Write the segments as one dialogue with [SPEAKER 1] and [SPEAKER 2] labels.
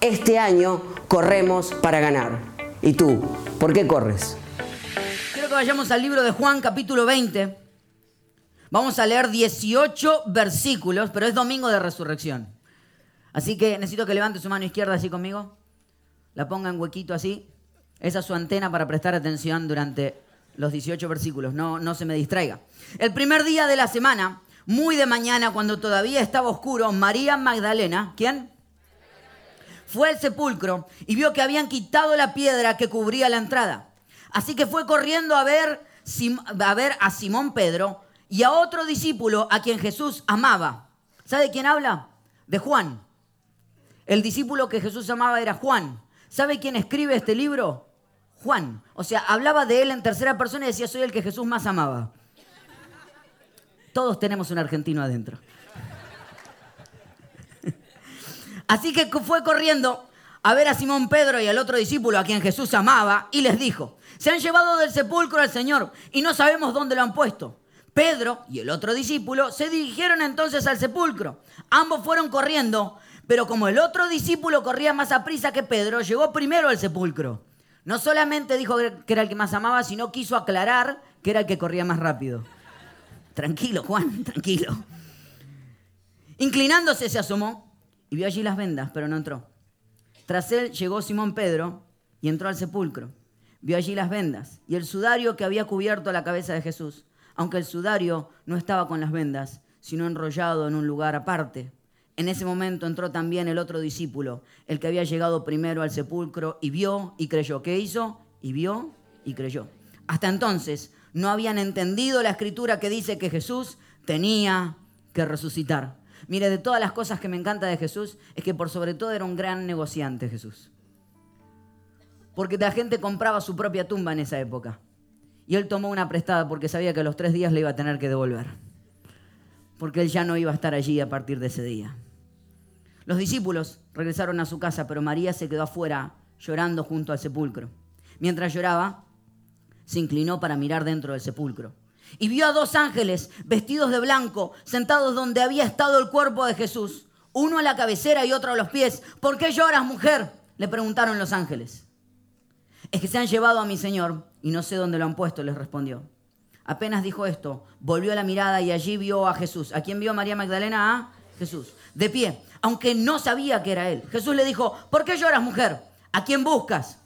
[SPEAKER 1] Este año corremos para ganar. ¿Y tú? ¿Por qué corres?
[SPEAKER 2] Quiero que vayamos al libro de Juan capítulo 20. Vamos a leer 18 versículos, pero es domingo de resurrección. Así que necesito que levante su mano izquierda así conmigo. La ponga en huequito así. Esa es su antena para prestar atención durante los 18 versículos. No, no se me distraiga. El primer día de la semana, muy de mañana, cuando todavía estaba oscuro, María Magdalena, ¿quién? Fue al sepulcro y vio que habían quitado la piedra que cubría la entrada. Así que fue corriendo a ver, a ver a Simón Pedro y a otro discípulo a quien Jesús amaba. ¿Sabe quién habla? De Juan. El discípulo que Jesús amaba era Juan. ¿Sabe quién escribe este libro? Juan. O sea, hablaba de él en tercera persona y decía, soy el que Jesús más amaba. Todos tenemos un argentino adentro. Así que fue corriendo a ver a Simón Pedro y al otro discípulo a quien Jesús amaba y les dijo, se han llevado del sepulcro al Señor y no sabemos dónde lo han puesto. Pedro y el otro discípulo se dirigieron entonces al sepulcro. Ambos fueron corriendo, pero como el otro discípulo corría más a prisa que Pedro, llegó primero al sepulcro. No solamente dijo que era el que más amaba, sino quiso aclarar que era el que corría más rápido. Tranquilo, Juan, tranquilo. Inclinándose se asomó y vio allí las vendas, pero no entró. Tras él llegó Simón Pedro y entró al sepulcro. Vio allí las vendas y el sudario que había cubierto la cabeza de Jesús aunque el sudario no estaba con las vendas, sino enrollado en un lugar aparte. En ese momento entró también el otro discípulo, el que había llegado primero al sepulcro, y vio y creyó. ¿Qué hizo? Y vio y creyó. Hasta entonces no habían entendido la escritura que dice que Jesús tenía que resucitar. Mire, de todas las cosas que me encanta de Jesús, es que por sobre todo era un gran negociante Jesús. Porque la gente compraba su propia tumba en esa época. Y él tomó una prestada porque sabía que a los tres días le iba a tener que devolver. Porque él ya no iba a estar allí a partir de ese día. Los discípulos regresaron a su casa, pero María se quedó afuera llorando junto al sepulcro. Mientras lloraba, se inclinó para mirar dentro del sepulcro. Y vio a dos ángeles vestidos de blanco, sentados donde había estado el cuerpo de Jesús. Uno a la cabecera y otro a los pies. ¿Por qué lloras, mujer? Le preguntaron los ángeles. Es que se han llevado a mi Señor y no sé dónde lo han puesto, les respondió. Apenas dijo esto, volvió la mirada y allí vio a Jesús. ¿A quién vio María Magdalena? A Jesús. De pie, aunque no sabía que era él. Jesús le dijo, ¿por qué lloras, mujer? ¿A quién buscas?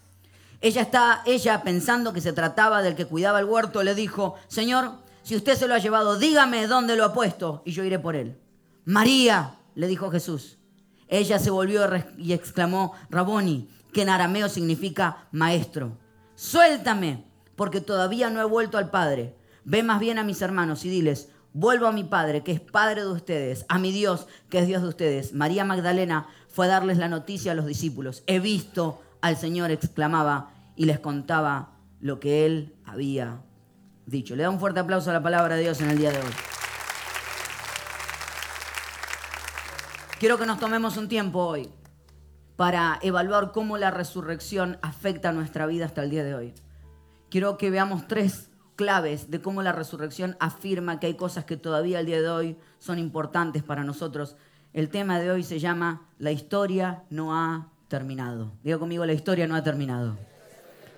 [SPEAKER 2] Ella está, ella pensando que se trataba del que cuidaba el huerto, le dijo, Señor, si usted se lo ha llevado, dígame dónde lo ha puesto y yo iré por él. María, le dijo Jesús. Ella se volvió y exclamó, Raboni, que en arameo significa maestro. Suéltame, porque todavía no he vuelto al Padre. Ve más bien a mis hermanos y diles, vuelvo a mi Padre, que es Padre de ustedes, a mi Dios, que es Dios de ustedes. María Magdalena fue a darles la noticia a los discípulos. He visto al Señor, exclamaba, y les contaba lo que él había dicho. Le da un fuerte aplauso a la palabra de Dios en el día de hoy. Quiero que nos tomemos un tiempo hoy para evaluar cómo la resurrección afecta nuestra vida hasta el día de hoy. Quiero que veamos tres claves de cómo la resurrección afirma que hay cosas que todavía al día de hoy son importantes para nosotros. El tema de hoy se llama La historia no ha terminado. Digo conmigo, la historia no ha terminado.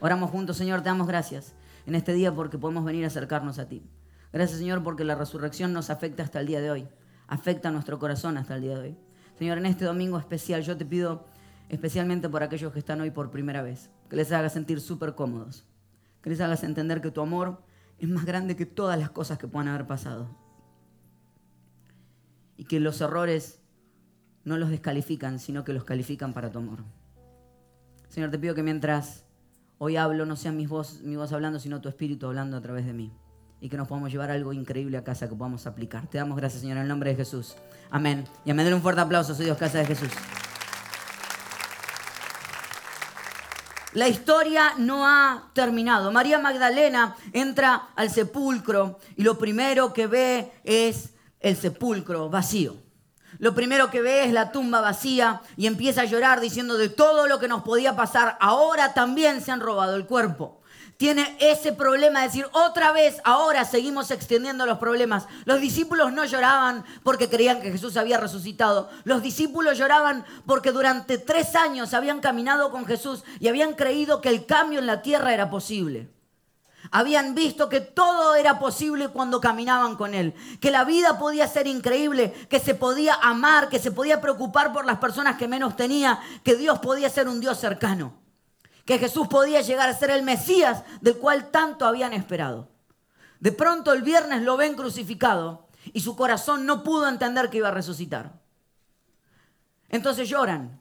[SPEAKER 2] Oramos juntos, Señor, te damos gracias en este día porque podemos venir a acercarnos a ti. Gracias, Señor, porque la resurrección nos afecta hasta el día de hoy. Afecta nuestro corazón hasta el día de hoy. Señor, en este domingo especial yo te pido especialmente por aquellos que están hoy por primera vez, que les hagas sentir súper cómodos, que les hagas entender que tu amor es más grande que todas las cosas que puedan haber pasado y que los errores no los descalifican, sino que los califican para tu amor. Señor, te pido que mientras hoy hablo no sea mi voz, mi voz hablando, sino tu espíritu hablando a través de mí. Y que nos podamos llevar algo increíble a casa que podamos aplicar. Te damos gracias, Señor, en el nombre de Jesús. Amén. Y a un fuerte aplauso, soy Dios, casa de Jesús. La historia no ha terminado. María Magdalena entra al sepulcro y lo primero que ve es el sepulcro vacío. Lo primero que ve es la tumba vacía y empieza a llorar diciendo de todo lo que nos podía pasar, ahora también se han robado el cuerpo tiene ese problema de decir, otra vez, ahora seguimos extendiendo los problemas. Los discípulos no lloraban porque creían que Jesús había resucitado. Los discípulos lloraban porque durante tres años habían caminado con Jesús y habían creído que el cambio en la tierra era posible. Habían visto que todo era posible cuando caminaban con Él, que la vida podía ser increíble, que se podía amar, que se podía preocupar por las personas que menos tenía, que Dios podía ser un Dios cercano que Jesús podía llegar a ser el Mesías del cual tanto habían esperado. De pronto el viernes lo ven crucificado y su corazón no pudo entender que iba a resucitar. Entonces lloran,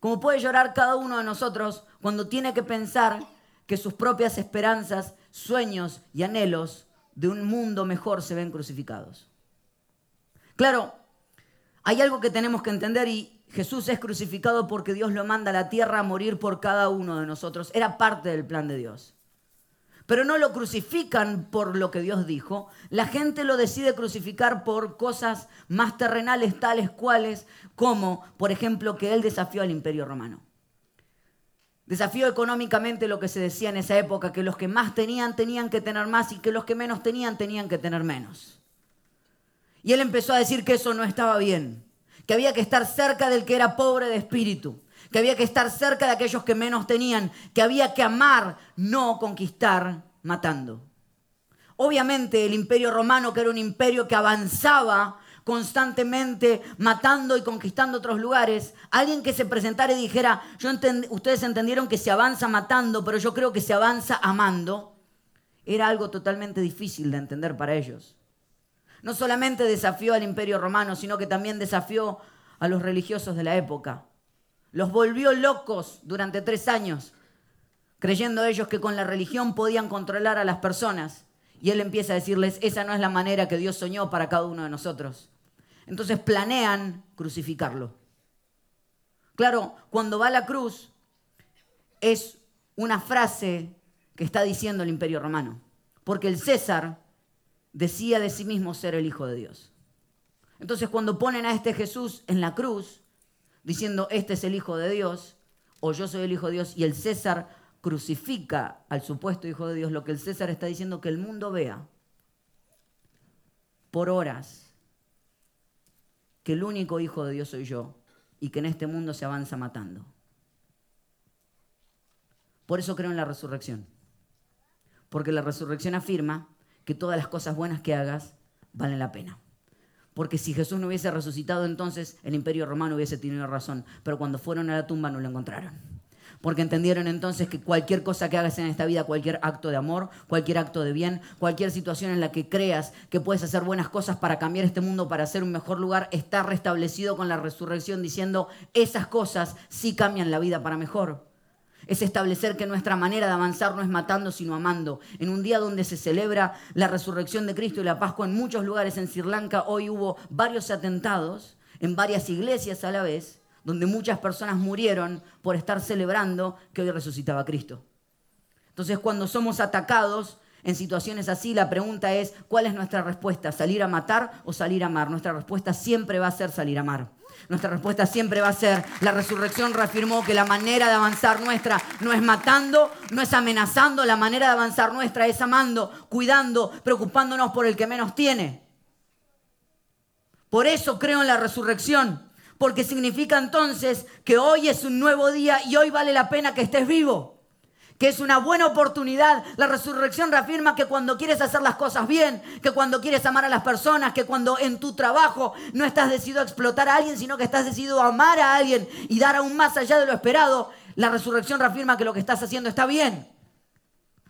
[SPEAKER 2] como puede llorar cada uno de nosotros cuando tiene que pensar que sus propias esperanzas, sueños y anhelos de un mundo mejor se ven crucificados. Claro, hay algo que tenemos que entender y Jesús es crucificado porque Dios lo manda a la tierra a morir por cada uno de nosotros. Era parte del plan de Dios. Pero no lo crucifican por lo que Dios dijo. La gente lo decide crucificar por cosas más terrenales, tales cuales como, por ejemplo, que él desafió al imperio romano. Desafió económicamente lo que se decía en esa época, que los que más tenían tenían que tener más y que los que menos tenían tenían que tener menos. Y él empezó a decir que eso no estaba bien que había que estar cerca del que era pobre de espíritu, que había que estar cerca de aquellos que menos tenían, que había que amar, no conquistar matando. Obviamente el imperio romano, que era un imperio que avanzaba constantemente matando y conquistando otros lugares, alguien que se presentara y dijera, yo ustedes entendieron que se avanza matando, pero yo creo que se avanza amando, era algo totalmente difícil de entender para ellos no solamente desafió al imperio romano, sino que también desafió a los religiosos de la época. Los volvió locos durante tres años, creyendo ellos que con la religión podían controlar a las personas. Y él empieza a decirles, esa no es la manera que Dios soñó para cada uno de nosotros. Entonces planean crucificarlo. Claro, cuando va a la cruz es una frase que está diciendo el imperio romano. Porque el César decía de sí mismo ser el Hijo de Dios. Entonces cuando ponen a este Jesús en la cruz, diciendo, este es el Hijo de Dios, o yo soy el Hijo de Dios, y el César crucifica al supuesto Hijo de Dios, lo que el César está diciendo que el mundo vea por horas que el único Hijo de Dios soy yo y que en este mundo se avanza matando. Por eso creo en la resurrección. Porque la resurrección afirma que todas las cosas buenas que hagas valen la pena. Porque si Jesús no hubiese resucitado, entonces el imperio romano hubiese tenido razón. Pero cuando fueron a la tumba no lo encontraron. Porque entendieron entonces que cualquier cosa que hagas en esta vida, cualquier acto de amor, cualquier acto de bien, cualquier situación en la que creas que puedes hacer buenas cosas para cambiar este mundo, para hacer un mejor lugar, está restablecido con la resurrección diciendo, esas cosas sí cambian la vida para mejor es establecer que nuestra manera de avanzar no es matando, sino amando. En un día donde se celebra la resurrección de Cristo y la Pascua en muchos lugares en Sri Lanka, hoy hubo varios atentados en varias iglesias a la vez, donde muchas personas murieron por estar celebrando que hoy resucitaba Cristo. Entonces cuando somos atacados en situaciones así, la pregunta es, ¿cuál es nuestra respuesta? ¿Salir a matar o salir a amar? Nuestra respuesta siempre va a ser salir a amar. Nuestra respuesta siempre va a ser, la resurrección reafirmó que la manera de avanzar nuestra no es matando, no es amenazando, la manera de avanzar nuestra es amando, cuidando, preocupándonos por el que menos tiene. Por eso creo en la resurrección, porque significa entonces que hoy es un nuevo día y hoy vale la pena que estés vivo que es una buena oportunidad. La resurrección reafirma que cuando quieres hacer las cosas bien, que cuando quieres amar a las personas, que cuando en tu trabajo no estás decidido a explotar a alguien, sino que estás decidido a amar a alguien y dar aún más allá de lo esperado, la resurrección reafirma que lo que estás haciendo está bien.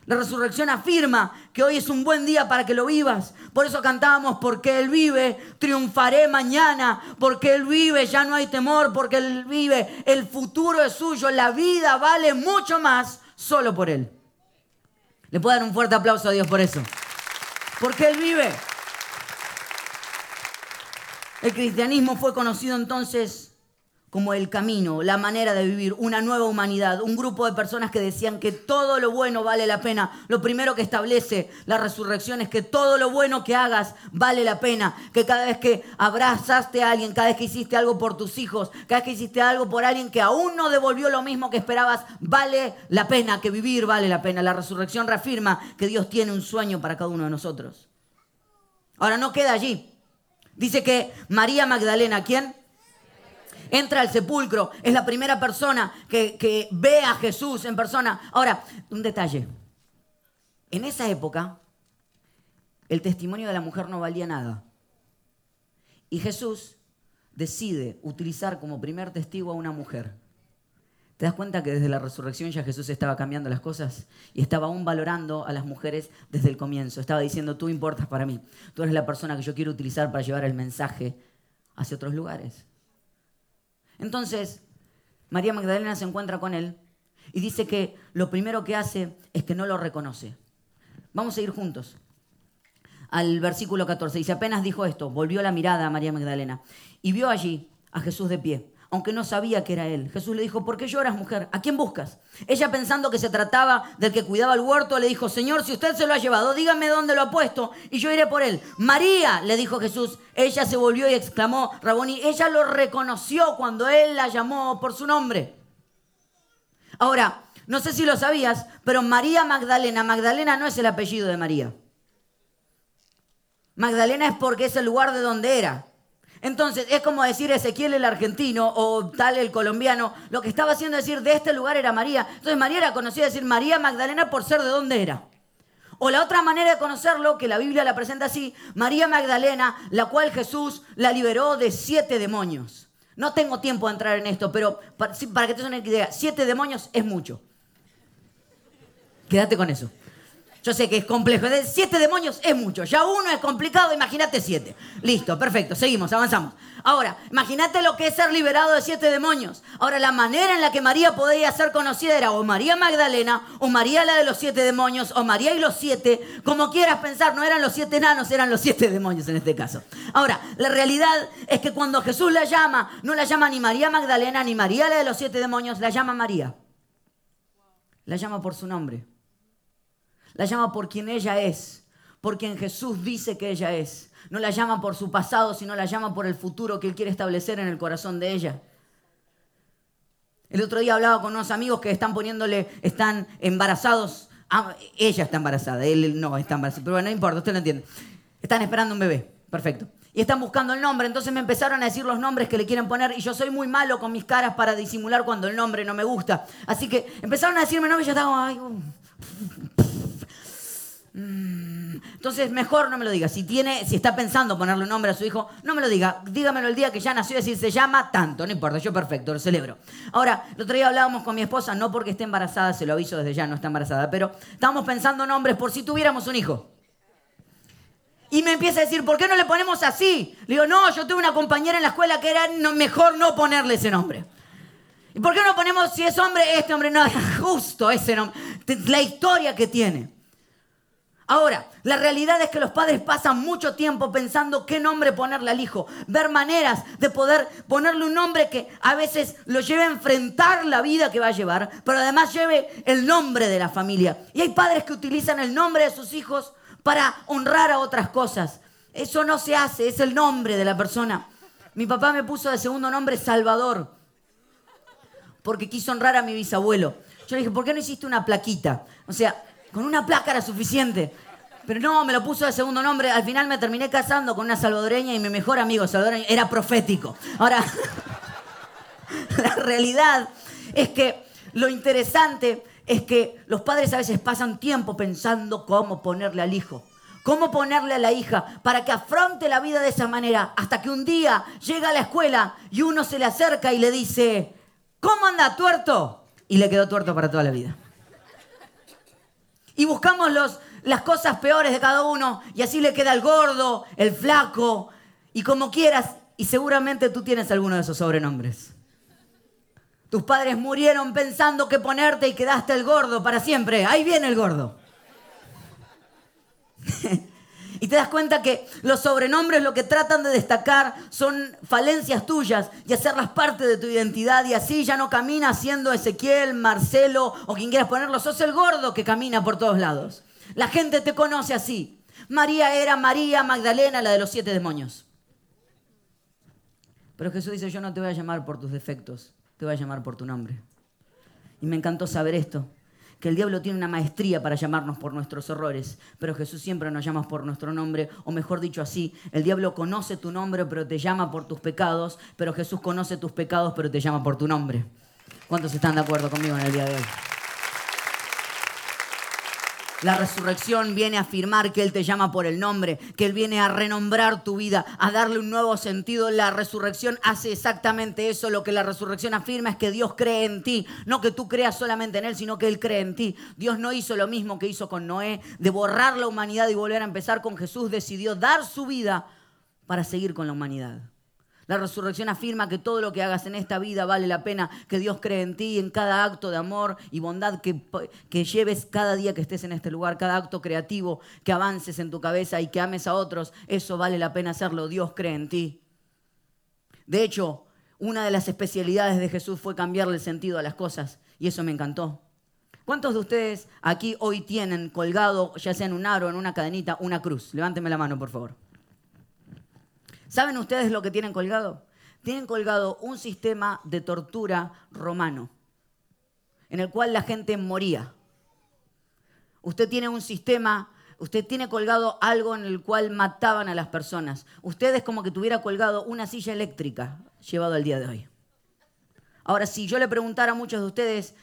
[SPEAKER 2] La resurrección afirma que hoy es un buen día para que lo vivas. Por eso cantamos, porque Él vive, triunfaré mañana, porque Él vive, ya no hay temor, porque Él vive, el futuro es suyo, la vida vale mucho más solo por Él. Le puedo dar un fuerte aplauso a Dios por eso. Porque Él vive. El cristianismo fue conocido entonces como el camino, la manera de vivir, una nueva humanidad, un grupo de personas que decían que todo lo bueno vale la pena. Lo primero que establece la resurrección es que todo lo bueno que hagas vale la pena, que cada vez que abrazaste a alguien, cada vez que hiciste algo por tus hijos, cada vez que hiciste algo por alguien que aún no devolvió lo mismo que esperabas, vale la pena, que vivir vale la pena. La resurrección reafirma que Dios tiene un sueño para cada uno de nosotros. Ahora no queda allí. Dice que María Magdalena, ¿quién? Entra al sepulcro, es la primera persona que, ve a Jesús en persona. Ahora, un detalle. En esa época, el testimonio de la mujer no valía nada. Y Jesús decide utilizar como primer testigo a una mujer. ¿Te das cuenta que desde la resurrección ya Jesús estaba cambiando las cosas y estaba aún valorando a las mujeres desde el comienzo? Estaba diciendo, tú importas para mí, tú eres la persona que yo quiero utilizar para llevar el mensaje hacia otros lugares. Entonces, María Magdalena se encuentra con él y dice que lo primero que hace es que no lo reconoce. Vamos a ir juntos. Al versículo 14 dice, apenas dijo esto, volvió la mirada a María Magdalena y vio allí a Jesús de pie aunque no sabía que era él. Jesús le dijo, ¿por qué lloras, mujer? ¿A quién buscas? Ella pensando que se trataba del que cuidaba el huerto, le dijo, Señor, si usted se lo ha llevado, dígame dónde lo ha puesto y yo iré por él. María, le dijo Jesús. Ella se volvió y exclamó, Raboni, ella lo reconoció cuando él la llamó por su nombre. Ahora, no sé si lo sabías, pero María Magdalena, Magdalena no es el apellido de María. Magdalena es porque es el lugar de donde era. Entonces, es como decir Ezequiel el argentino o tal el colombiano. Lo que estaba haciendo decir de este lugar era María. Entonces, María era conocida decir María Magdalena por ser de dónde era. O la otra manera de conocerlo, que la Biblia la presenta así, María Magdalena, la cual Jesús la liberó de siete demonios. No tengo tiempo de entrar en esto, pero para, que te una idea, siete demonios es mucho. Quédate con eso. Yo sé que es complejo. De siete demonios es mucho. Ya uno es complicado, imagínate siete. Listo, perfecto. Seguimos, avanzamos. Ahora, imagínate lo que es ser liberado de siete demonios. Ahora, la manera en la que María podía ser conocida era o María Magdalena, o María la de los siete demonios, o María y los siete. Como quieras pensar, no eran los siete enanos, eran los siete demonios en este caso. Ahora, la realidad es que cuando Jesús la llama, no la llama ni María Magdalena, ni María la de los siete demonios, la llama María. La llama por su nombre. La llama por quien ella es, por quien Jesús dice que ella es. No la llama por su pasado, sino la llama por el futuro que Él quiere establecer en el corazón de ella. El otro día hablaba con unos amigos que están poniéndole, están embarazados. Ah, ella está embarazada, él no está embarazado. Pero bueno, no importa, usted lo entiende. Están esperando un bebé, perfecto. Y están buscando el nombre, entonces me empezaron a decir los nombres que le quieren poner y yo soy muy malo con mis caras para disimular cuando el nombre no me gusta. Así que empezaron a decirme nombre y yo estaba, uh. Entonces, mejor no me lo diga. Si tiene, si está pensando ponerle un nombre a su hijo, no me lo diga. Dígamelo el día que ya nació decir se llama tanto. No importa, yo perfecto, lo celebro. Ahora, el otro día hablábamos con mi esposa, no porque esté embarazada, se lo aviso desde ya, no está embarazada, pero estábamos pensando nombres por si tuviéramos un hijo. Y me empieza a decir, ¿por qué no le ponemos así? Le digo, no, yo tuve una compañera en la escuela que era mejor no ponerle ese nombre. ¿Y por qué no ponemos, si es hombre, este hombre? No, justo ese nombre. La historia que tiene. Ahora, la realidad es que los padres pasan mucho tiempo pensando qué nombre ponerle al hijo, ver maneras de poder ponerle un nombre que a veces lo lleve a enfrentar la vida que va a llevar, pero además lleve el nombre de la familia. Y hay padres que utilizan el nombre de sus hijos para honrar a otras cosas. Eso no se hace, es el nombre de la persona. Mi papá me puso de segundo nombre Salvador, porque quiso honrar a mi bisabuelo. Yo le dije, ¿por qué no hiciste una plaquita? O sea, con una placa era suficiente. Pero no, me lo puso de segundo nombre. Al final me terminé casando con una salvadoreña y mi mejor amigo salvadoreño era profético. Ahora, la realidad es que lo interesante es que los padres a veces pasan tiempo pensando cómo ponerle al hijo, cómo ponerle a la hija para que afronte la vida de esa manera, hasta que un día llega a la escuela y uno se le acerca y le dice, ¿cómo anda tuerto? Y le quedó tuerto para toda la vida y buscamos los, las cosas peores de cada uno y así le queda el gordo, el flaco y como quieras. Y seguramente tú tienes alguno de esos sobrenombres. Tus padres murieron pensando que ponerte y quedaste el gordo para siempre. Ahí viene el gordo. Y te das cuenta que los sobrenombres lo que tratan de destacar son falencias tuyas y hacerlas parte de tu identidad y así ya no camina siendo Ezequiel, Marcelo o quien quieras ponerlo, sos el gordo que camina por todos lados. La gente te conoce así. María era María Magdalena, la de los siete demonios. Pero Jesús dice, yo no te voy a llamar por tus defectos, te voy a llamar por tu nombre. Y me encantó saber esto, que el diablo tiene una maestría para llamarnos por nuestros errores, pero Jesús siempre nos llama por nuestro nombre, o mejor dicho así, el diablo conoce tu nombre pero te llama por tus pecados, pero Jesús conoce tus pecados pero te llama por tu nombre. ¿Cuántos están de acuerdo conmigo en el día de hoy? La resurrección viene a afirmar que Él te llama por el nombre, que Él viene a renombrar tu vida, a darle un nuevo sentido. La resurrección hace exactamente eso. Lo que la resurrección afirma es que Dios cree en ti, no que tú creas solamente en Él, sino que Él cree en ti. Dios no hizo lo mismo que hizo con Noé, de borrar la humanidad y volver a empezar con Jesús. Decidió dar su vida para seguir con la humanidad. La resurrección afirma que todo lo que hagas en esta vida vale la pena, que Dios cree en ti, en cada acto de amor y bondad que, que, lleves cada día que estés en este lugar, cada acto creativo que avances en tu cabeza y que ames a otros, eso vale la pena hacerlo, Dios cree en ti. De hecho, una de las especialidades de Jesús fue cambiarle el sentido a las cosas y eso me encantó. ¿Cuántos de ustedes aquí hoy tienen colgado, ya sea en un aro, en una cadenita, una cruz? Levánteme la mano, por favor. ¿Saben ustedes lo que tienen colgado? Tienen colgado un sistema de tortura romano, en el cual la gente moría. Usted tiene un sistema, usted tiene colgado algo en el cual mataban a las personas. Usted es como que tuviera colgado una silla eléctrica llevado al día de hoy. Ahora, si yo le preguntara a muchos de ustedes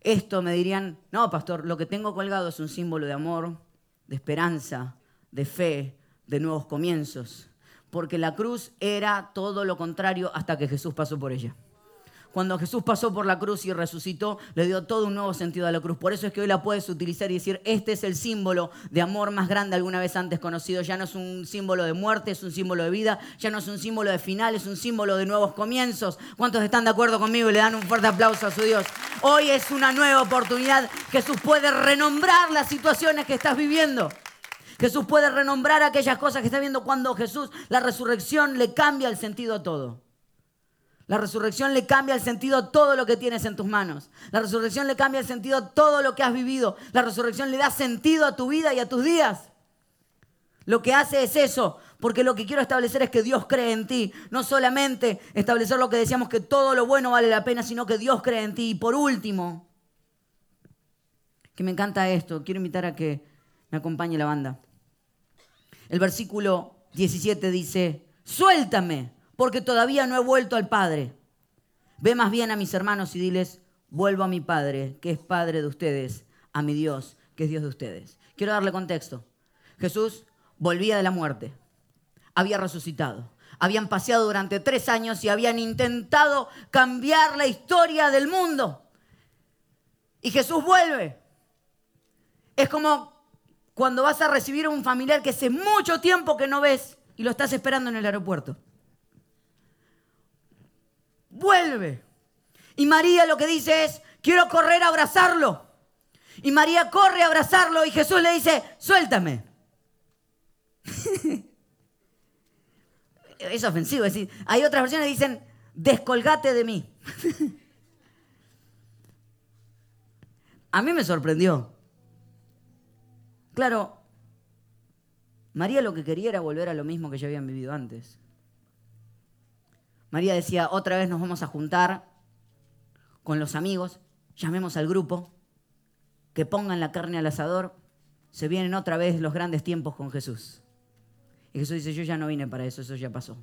[SPEAKER 2] esto, me dirían, no, pastor, lo que tengo colgado es un símbolo de amor, de esperanza, de fe, de nuevos comienzos porque la cruz era todo lo contrario hasta que Jesús pasó por ella. Cuando Jesús pasó por la cruz y resucitó, le dio todo un nuevo sentido a la cruz. Por eso es que hoy la puedes utilizar y decir, este es el símbolo de amor más grande alguna vez antes conocido. Ya no es un símbolo de muerte, es un símbolo de vida. Ya no es un símbolo de final, es un símbolo de nuevos comienzos. ¿Cuántos están de acuerdo conmigo y le dan un fuerte aplauso a su Dios? Hoy es una nueva oportunidad. Jesús puede renombrar las situaciones que estás viviendo. Jesús puede renombrar aquellas cosas que está viendo cuando Jesús, la resurrección le cambia el sentido a todo. La resurrección le cambia el sentido a todo lo que tienes en tus manos. La resurrección le cambia el sentido a todo lo que has vivido. La resurrección le da sentido a tu vida y a tus días. Lo que hace es eso, porque lo que quiero establecer es que Dios cree en ti. No solamente establecer lo que decíamos que todo lo bueno vale la pena, sino que Dios cree en ti. Y por último, que me encanta esto, quiero invitar a que me acompañe la banda. El versículo 17 dice, suéltame, porque todavía no he vuelto al Padre. Ve más bien a mis hermanos y diles, vuelvo a mi Padre, que es Padre de ustedes, a mi Dios, que es Dios de ustedes. Quiero darle contexto. Jesús volvía de la muerte, había resucitado, habían paseado durante tres años y habían intentado cambiar la historia del mundo. Y Jesús vuelve. Es como cuando vas a recibir a un familiar que hace mucho tiempo que no ves y lo estás esperando en el aeropuerto. Vuelve. Y María lo que dice es, quiero correr a abrazarlo. Y María corre a abrazarlo y Jesús le dice, suéltame. es ofensivo. Es decir, hay otras versiones que dicen, descolgate de mí. A mí me sorprendió. Claro, María lo que quería era volver a lo mismo que ya habían vivido antes. María decía, otra vez nos vamos a juntar con los amigos, llamemos al grupo, que pongan la carne al asador, se vienen otra vez los grandes tiempos con Jesús. Y Jesús dice, yo ya no vine para eso, eso ya pasó.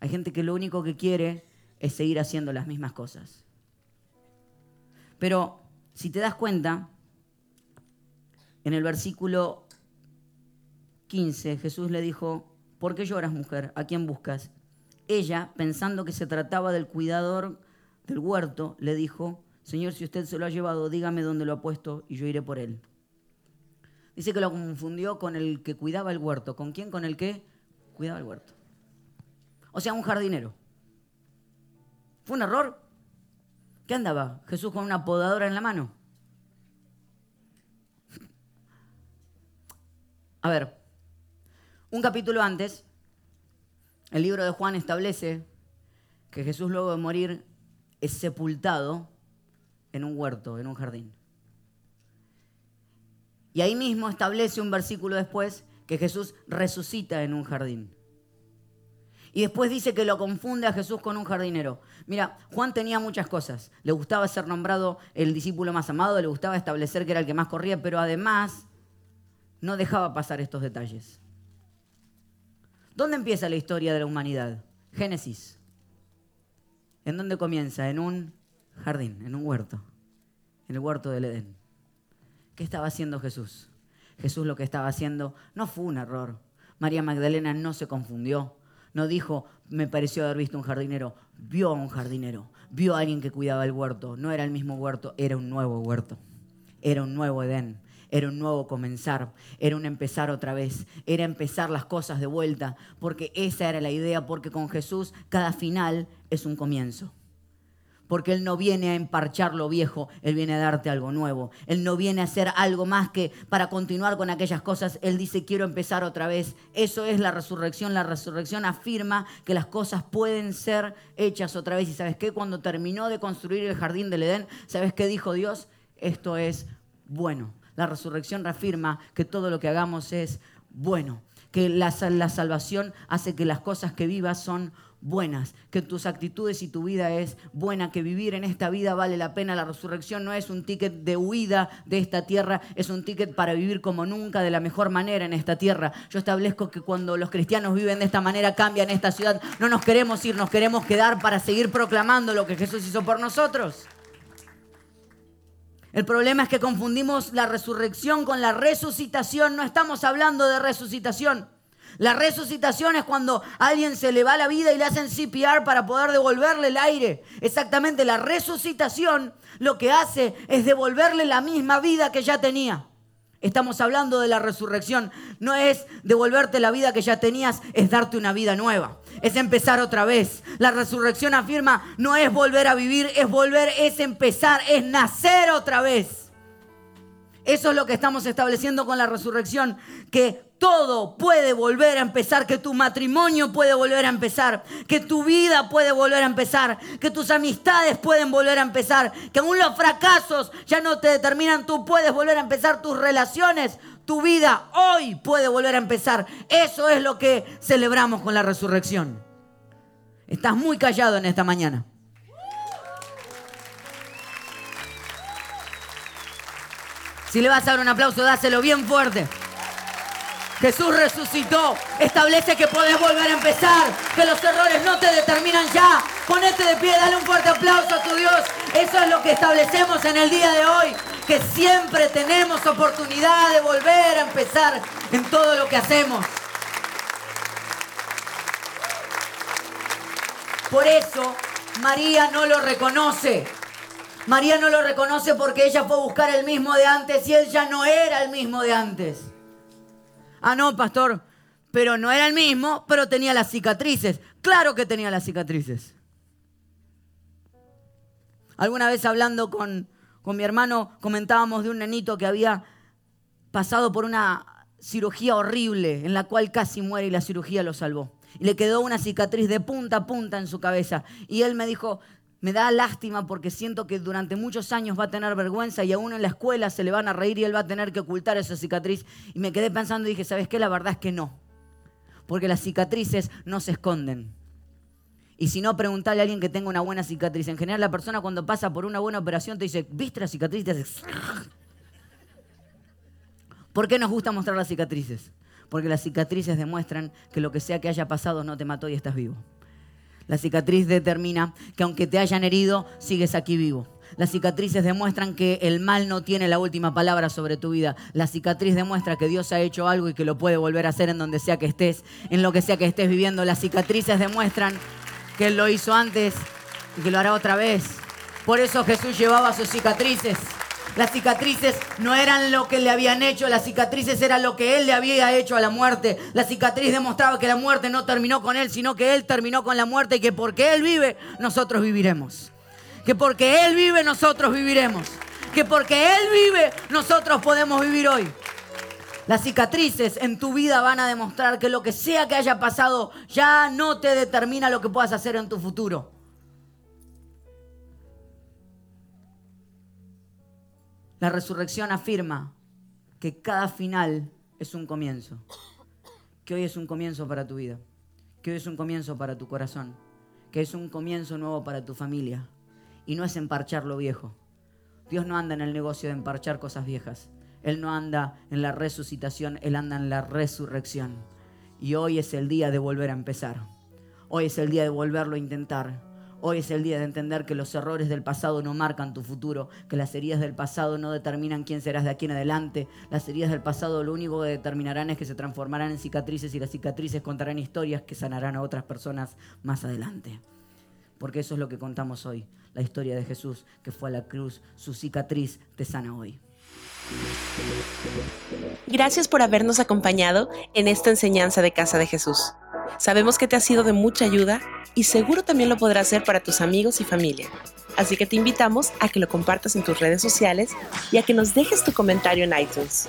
[SPEAKER 2] Hay gente que lo único que quiere es seguir haciendo las mismas cosas. Pero si te das cuenta, en el versículo 15 Jesús le dijo, ¿por qué lloras mujer? ¿A quién buscas? Ella, pensando que se trataba del cuidador del huerto, le dijo, Señor, si usted se lo ha llevado, dígame dónde lo ha puesto y yo iré por él. Dice que lo confundió con el que cuidaba el huerto. ¿Con quién? Con el que cuidaba el huerto. O sea, un jardinero. ¿Fue un error? ¿Qué andaba? Jesús con una podadora en la mano. A ver, un capítulo antes, el libro de Juan establece que Jesús luego de morir es sepultado en un huerto, en un jardín. Y ahí mismo establece un versículo después que Jesús resucita en un jardín. Y después dice que lo confunde a Jesús con un jardinero. Mira, Juan tenía muchas cosas. Le gustaba ser nombrado el discípulo más amado, le gustaba establecer que era el que más corría, pero además no dejaba pasar estos detalles. ¿Dónde empieza la historia de la humanidad? Génesis. ¿En dónde comienza? En un jardín, en un huerto, en el huerto del Edén. ¿Qué estaba haciendo Jesús? Jesús lo que estaba haciendo no fue un error. María Magdalena no se confundió no dijo, me pareció haber visto un jardinero. Vio a un jardinero, vio a alguien que cuidaba el huerto. No era el mismo huerto, era un nuevo huerto. Era un nuevo Edén. Era un nuevo comenzar, era un empezar otra vez, era empezar las cosas de vuelta, porque esa era la idea, porque con Jesús cada final es un comienzo porque Él no viene a emparchar lo viejo, Él viene a darte algo nuevo. Él no viene a hacer algo más que para continuar con aquellas cosas. Él dice, quiero empezar otra vez. Eso es la resurrección. La resurrección afirma que las cosas pueden ser hechas otra vez. Y sabes qué, cuando terminó de construir el jardín del Edén, ¿sabes qué dijo Dios? Esto es bueno. La resurrección reafirma que todo lo que hagamos es bueno, que la, salvación hace que las cosas que vivas son buenas, que tus actitudes y tu vida es buena, que vivir en esta vida vale la pena. La resurrección no es un ticket de huida de esta tierra, es un ticket para vivir como nunca, de la mejor manera en esta tierra. Yo establezco que cuando los cristianos viven de esta manera, cambian esta ciudad. No nos queremos ir, nos queremos quedar para seguir proclamando lo que Jesús hizo por nosotros. El problema es que confundimos la resurrección con la resucitación. No estamos hablando de resucitación. La resucitación es cuando alguien se le va la vida y le hacen CPR para poder devolverle el aire. Exactamente, la resucitación lo que hace es devolverle la misma vida que ya tenía. Estamos hablando de la resurrección. No es devolverte la vida que ya tenías, es darte una vida nueva. Es empezar otra vez. La resurrección afirma, no es volver a vivir, es volver, es empezar, es nacer otra vez. Eso es lo que estamos estableciendo con la resurrección, que todo puede volver a empezar, que tu matrimonio puede volver a empezar, que tu vida puede volver a empezar, que tus amistades pueden volver a empezar, que aún los fracasos ya no te determinan, tú puedes volver a empezar tus relaciones, tu vida hoy puede volver a empezar. Eso es lo que celebramos con la resurrección. Estás muy callado en esta mañana. Si le vas a dar un aplauso, dáselo bien fuerte. Jesús resucitó, establece que puedes volver a empezar, que los errores no te determinan ya. Ponete de pie, dale un fuerte aplauso a tu Dios. Eso es lo que establecemos en el día de hoy, que siempre tenemos oportunidad de volver a empezar en todo lo que hacemos. Por eso María no lo reconoce. María no lo reconoce porque ella fue a buscar el mismo de antes y él ya no era el mismo de antes. Ah, no, pastor, pero no era el mismo, pero tenía las cicatrices. Claro que tenía las cicatrices. Alguna vez hablando con, con mi hermano comentábamos de un nenito que había pasado por una cirugía horrible en la cual casi muere y la cirugía lo salvó. Y le quedó una cicatriz de punta a punta en su cabeza. Y él me dijo, me da lástima porque siento que durante muchos años va a tener vergüenza y aún en la escuela se le van a reír y él va a tener que ocultar esa cicatriz. Y me quedé pensando y dije, ¿sabes qué? La verdad es que no. Porque las cicatrices no se esconden. Y si no, preguntarle a alguien que tenga una buena cicatriz. En general, la persona cuando pasa por una buena operación te dice, ¿viste la cicatriz? Te hace... ¿Por qué nos gusta mostrar las cicatrices? Porque las cicatrices demuestran que lo que sea que haya pasado no te mató y estás vivo. La cicatriz determina que aunque te hayan herido, sigues aquí vivo. Las cicatrices demuestran que el mal no tiene la última palabra sobre tu vida. La cicatriz demuestra que Dios ha hecho algo y que lo puede volver a hacer en donde sea que estés, en lo que sea que estés viviendo. Las cicatrices demuestran que Él lo hizo antes y que lo hará otra vez. Por eso Jesús llevaba sus cicatrices. Las cicatrices no eran lo que le habían hecho, las cicatrices eran lo que él le había hecho a la muerte. La cicatriz demostraba que la muerte no terminó con él, sino que él terminó con la muerte y que porque él vive, nosotros viviremos. Que porque él vive, nosotros viviremos. Que porque él vive, nosotros podemos vivir hoy. Las cicatrices en tu vida van a demostrar que lo que sea que haya pasado ya no te determina lo que puedas hacer en tu futuro. La resurrección afirma que cada final es un comienzo. Que hoy es un comienzo para tu vida. Que hoy es un comienzo para tu corazón. Que es un comienzo nuevo para tu familia. Y no es emparchar lo viejo. Dios no anda en el negocio de emparchar cosas viejas. Él no anda en la resucitación, Él anda en la resurrección. Y hoy es el día de volver a empezar. Hoy es el día de volverlo a intentar Hoy es el día de entender que los errores del pasado no marcan tu futuro, que las heridas del pasado no determinan quién serás de aquí en adelante. Las heridas del pasado lo único que determinarán es que se transformarán en cicatrices y las cicatrices contarán historias que sanarán a otras personas más adelante. Porque eso es lo que contamos hoy, la historia de Jesús que fue a la cruz, su cicatriz te sana hoy.
[SPEAKER 3] Gracias por habernos acompañado en esta enseñanza de Casa de Jesús. Sabemos que te ha sido de mucha ayuda y seguro también lo podrás hacer para tus amigos y familia. Así que te invitamos a que lo compartas en tus redes sociales y a que nos dejes tu comentario en iTunes.